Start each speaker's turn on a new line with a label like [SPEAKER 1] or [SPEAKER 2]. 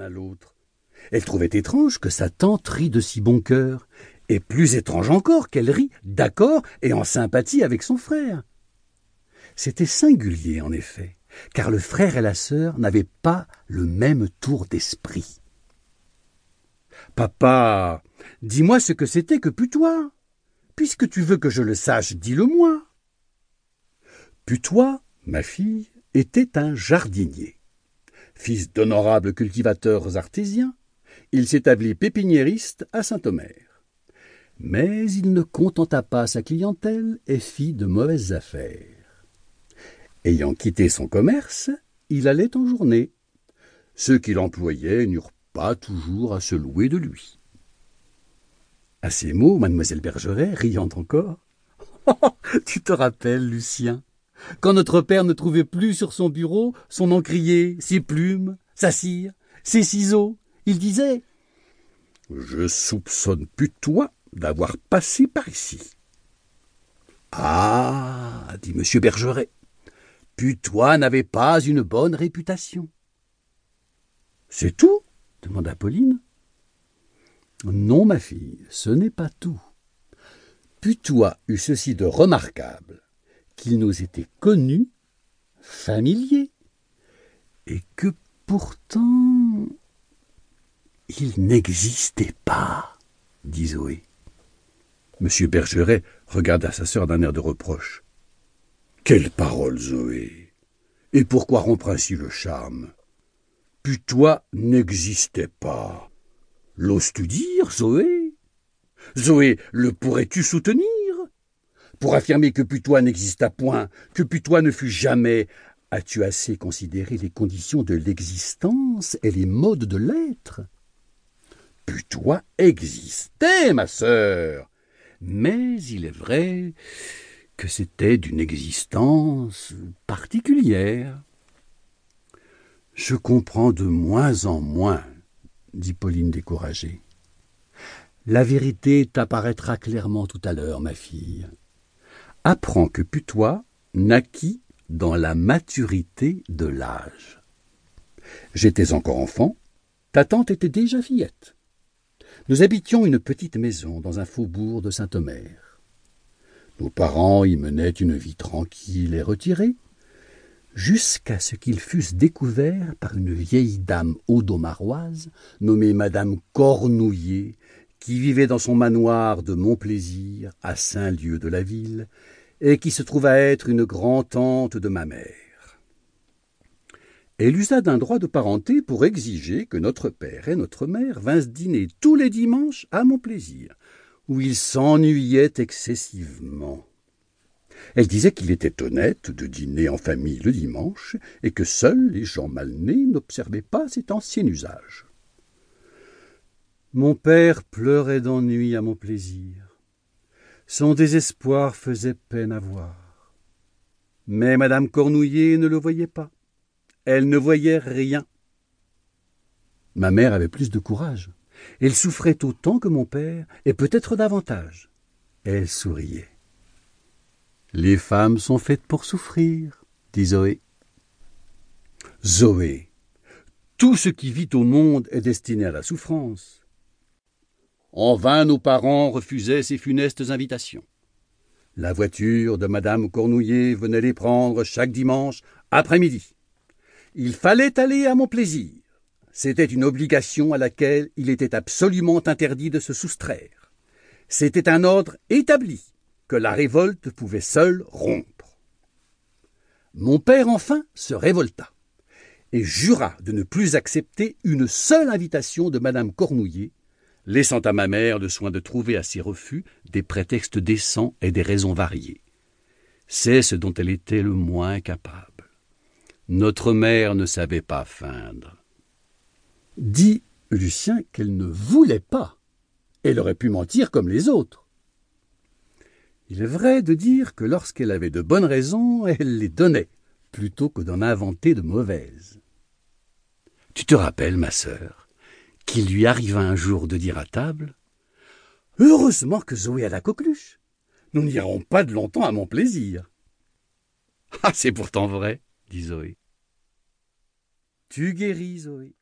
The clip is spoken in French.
[SPEAKER 1] à l'autre. Elle trouvait étrange que sa tante rit de si bon cœur, et plus étrange encore qu'elle rit d'accord et en sympathie avec son frère. C'était singulier, en effet, car le frère et la sœur n'avaient pas le même tour d'esprit. Papa, dis-moi ce que c'était que putois. Puisque tu veux que je le sache, dis-le-moi. Putois, ma fille, était un jardinier. Fils d'honorables cultivateurs artésiens, il s'établit pépiniériste à Saint-Omer. Mais il ne contenta pas sa clientèle et fit de mauvaises affaires. Ayant quitté son commerce, il allait en journée. Ceux qui l'employaient n'eurent pas toujours à se louer de lui. À ces mots, mademoiselle Bergeret, riant encore, tu te rappelles, Lucien, quand notre père ne trouvait plus sur son bureau son encrier, ses plumes, sa cire, ses ciseaux, il disait Je soupçonne plus toi d'avoir passé par ici. Ah, dit M. Bergeret, Putois n'avait pas une bonne réputation. C'est tout? demanda Pauline. Non, ma fille, ce n'est pas tout. Putois eut ceci de remarquable qu'il nous était connu, familier, et que pourtant il n'existait pas, dit Zoé. Monsieur Bergeret regarda sa sœur d'un air de reproche. Quelle parole, Zoé Et pourquoi rompre ainsi le charme? Putois n'existait pas. L'oses-tu dire, Zoé? Zoé, le pourrais-tu soutenir? Pour affirmer que Putois n'exista point, que Putois ne fut jamais, as-tu assez considéré les conditions de l'existence et les modes de l'être? Putois existait, ma sœur, mais il est vrai que c'était d'une existence particulière. Je comprends de moins en moins dit Pauline découragée. La vérité t'apparaîtra clairement tout à l'heure, ma fille. Apprends que Putois naquit dans la maturité de l'âge. J'étais encore enfant, ta tante était déjà fillette. Nous habitions une petite maison dans un faubourg de Saint-Omer. Nos parents y menaient une vie tranquille et retirée, jusqu'à ce qu'ils fussent découverts par une vieille dame audomaroise nommée madame Cornouillet, qui vivait dans son manoir de Montplaisir, à cinq lieues de la ville, et qui se trouva être une grand-tante de ma mère. Elle usa d'un droit de parenté pour exiger que notre père et notre mère vinssent dîner tous les dimanches à Montplaisir, où ils s'ennuyaient excessivement. Elle disait qu'il était honnête de dîner en famille le dimanche, et que seuls les gens mal nés n'observaient pas cet ancien usage. Mon père pleurait d'ennui à mon plaisir. Son désespoir faisait peine à voir. Mais madame Cornouillet ne le voyait pas. Elle ne voyait rien. Ma mère avait plus de courage. Elle souffrait autant que mon père, et peut-être davantage. Elle souriait. Les femmes sont faites pour souffrir, dit Zoé. Zoé, tout ce qui vit au monde est destiné à la souffrance. En vain nos parents refusaient ces funestes invitations. La voiture de madame Cornouillet venait les prendre chaque dimanche après-midi. Il fallait aller à mon plaisir. C'était une obligation à laquelle il était absolument interdit de se soustraire. C'était un ordre établi que la révolte pouvait seule rompre. Mon père enfin se révolta et jura de ne plus accepter une seule invitation de madame Cornouillet, laissant à ma mère le soin de trouver à ses refus des prétextes décents et des raisons variées. C'est ce dont elle était le moins capable. Notre mère ne savait pas feindre. Dit Lucien qu'elle ne voulait pas. Elle aurait pu mentir comme les autres. Il est vrai de dire que lorsqu'elle avait de bonnes raisons, elle les donnait, plutôt que d'en inventer de mauvaises. Tu te rappelles, ma sœur, qu'il lui arriva un jour de dire à table Heureusement que Zoé a la coqueluche. Nous n'irons pas de longtemps à mon plaisir. Ah, c'est pourtant vrai, dit Zoé. Tu guéris, Zoé.